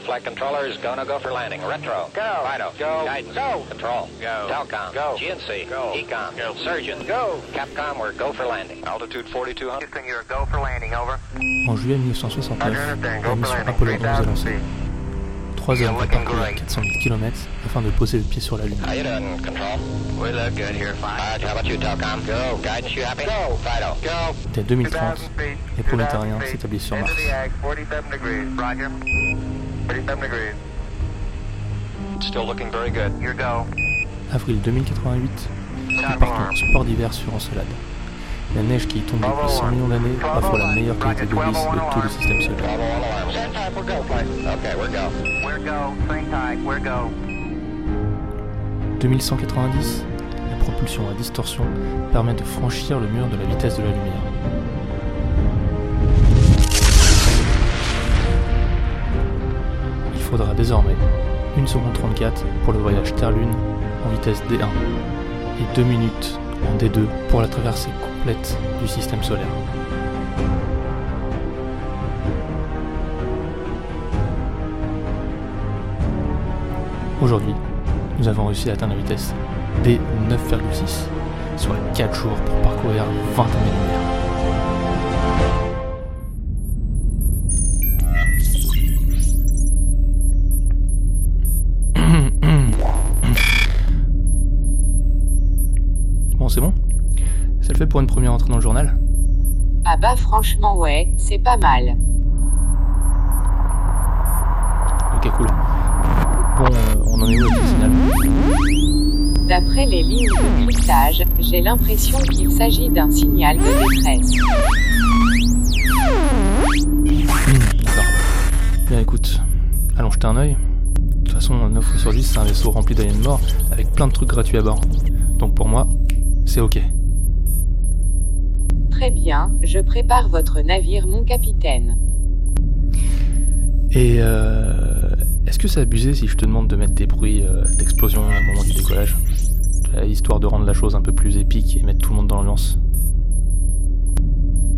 Flight controllers, go, for landing. Retro. Go. Fido. Go. Guidance. Go. Control. Go. Telcom. Go. GNC. Go. Ecom. Go. Surgeon. Go. Capcom, we're go for landing. Altitude 4200. Houston, you're a go for landing, over. En juillet 1969, Roger, understand. Go la mission. Apollo 11 est 3000 lancée. feet. 3 heures You're pour looking parcourir great. 400 km afin de poser le pied sur la Lune. How you doing, Control? We look good here, fine. Alright, how about you, Telcom? Go. Guidance, you happy? Go. Fido. Go. Dès 2030, 2000 feet. les prolétariens 2000 feet. s'établissent sur Mars. The ag, 47 degrees. Roger. 47 degrees. Still looking very good. Go. Avril 2088, ils Bravo partent arm. en sport d'hiver sur Encelade. La neige qui y tombe depuis 100 millions d'années offre la meilleure qualité de vis de tout le système solaire. Bravo, all alarms. Same time, we're go, flight. Okay, we're go. We're go. Same time. We're go. 2190, la propulsion à distorsion permet de franchir le mur de la vitesse de la lumière. Faudra désormais 1 seconde 34 pour le voyage Terre-Lune en vitesse D1 et 2 minutes en D2 pour la traversée complète du système solaire. Aujourd'hui, nous avons réussi à atteindre la vitesse D 9,6, soit 4 jours pour parcourir 20 années-lumière. Bon, c'est bon? Ça le fait pour une première entrée dans le journal? Ah bah franchement ouais, c'est pas mal. Ok, cool. Bon, euh, on en est où le signal D'après les lignes de pilotage, j'ai l'impression qu'il s'agit d'un signal de détresse. D'accord. Bien écoute, allons jeter un œil. De toute façon, 9 fois sur 10, c'est un vaisseau rempli d'aliens morts avec plein de trucs gratuits à bord. Donc pour moi, c'est ok. Très bien, je prépare votre navire mon capitaine. Et euh, est-ce que c'est abusé si je te demande de mettre des bruits euh, d'explosion au moment du décollage? Histoire de rendre la chose un peu plus épique et mettre tout le monde dans l'ambiance.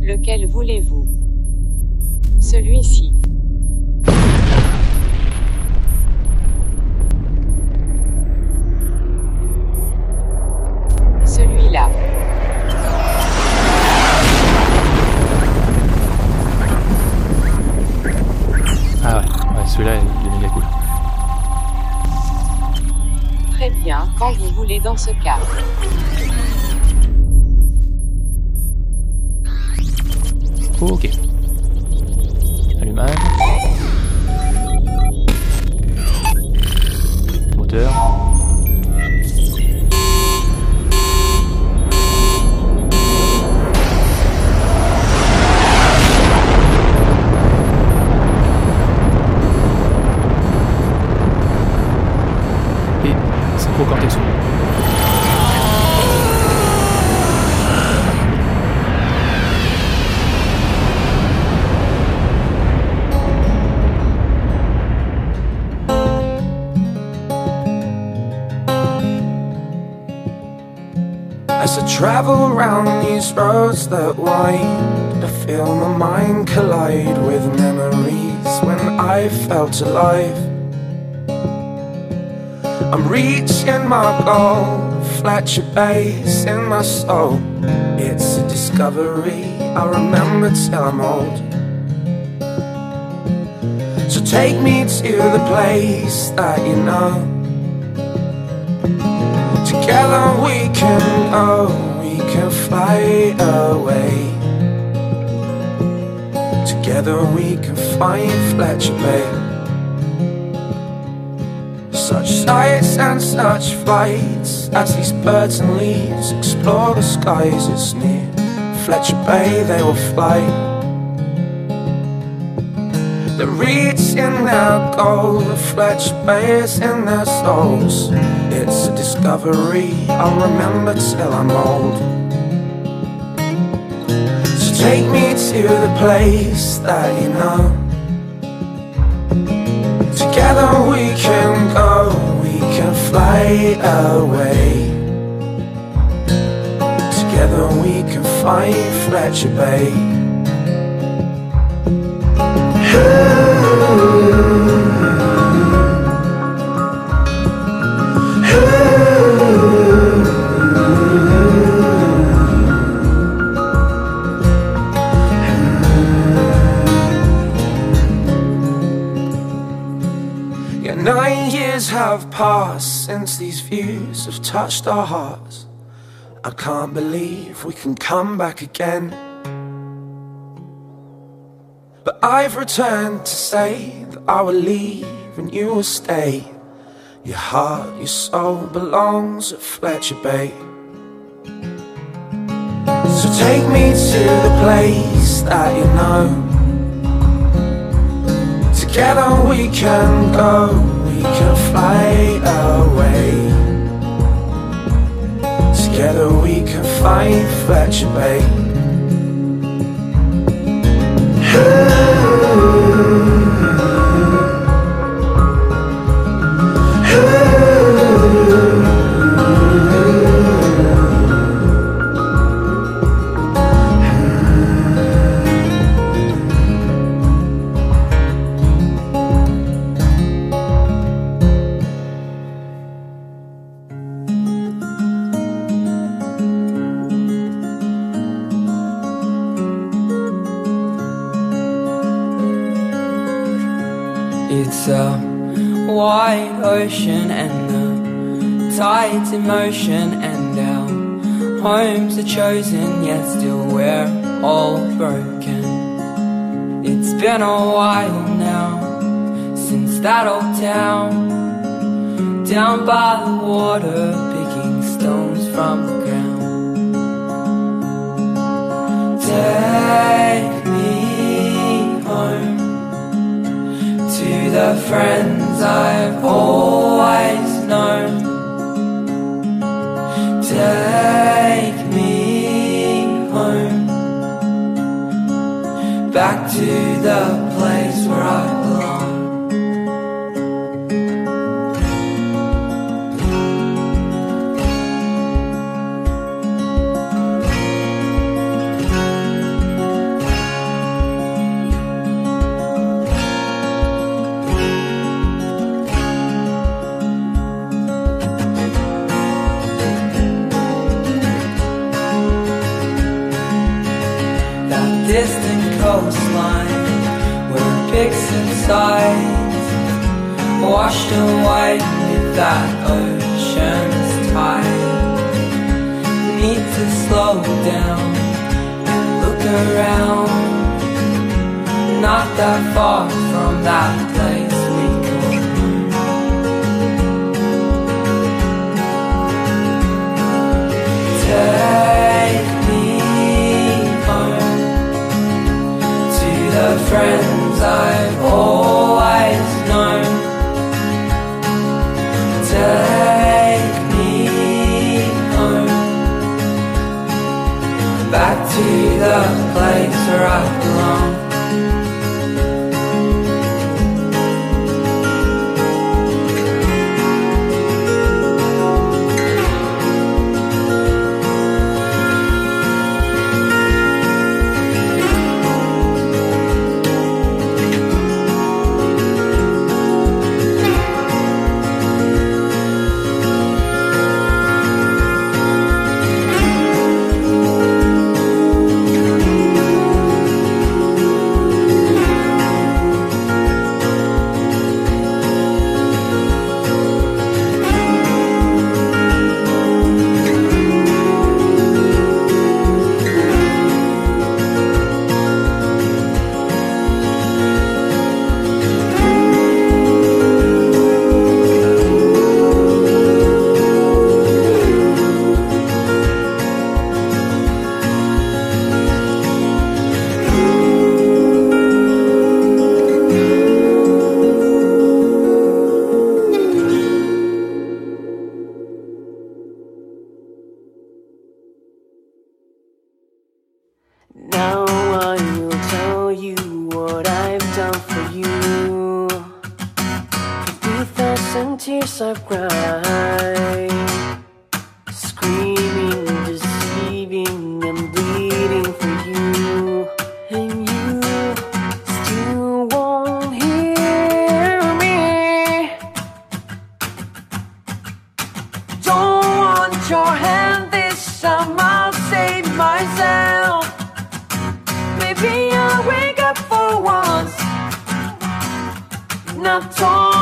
Lequel voulez-vous? Celui-ci. Voulez dans ce cas. Ok. Allumage. Moteur. Travel round these roads that wind, I feel my mind collide with memories when I felt alive. I'm reaching my goal, Fletcher Bay's in my soul. It's a discovery I remember till I'm old. So take me to the place that you know. Together we can go, can fly away. Together we can find Fletcher Bay. Such sights and such flights as these birds and leaves explore the skies. It's near Fletcher Bay they will fly. The reeds in their gold, the Bay is in their souls. It's a discovery I'll remember till I'm old. Take me to the place that you know. Together we can go, we can fly away. Together we can find Fletcher Bay. Years have passed since these views have touched our hearts. I can't believe we can come back again. But I've returned to say that I will leave and you will stay. Your heart, your soul belongs at Fletcher Bay. So take me to the place that you know. Together we can go, can fly away. Together we can find Fletcher Bay. It's a wide ocean and the tides in motion and our homes are chosen yet still we're all broken. It's been a while now since that old town down by the water picking stones from the the friends I've always known. Take me home back to the and sides washed away with that ocean's tide. Need to slow down and look around. Not that far from that place we call home. Not daily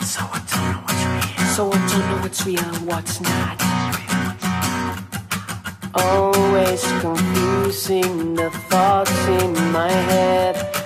So I don't know what's real. So I don't know what's real and what's not. Always confusing the thoughts in my head.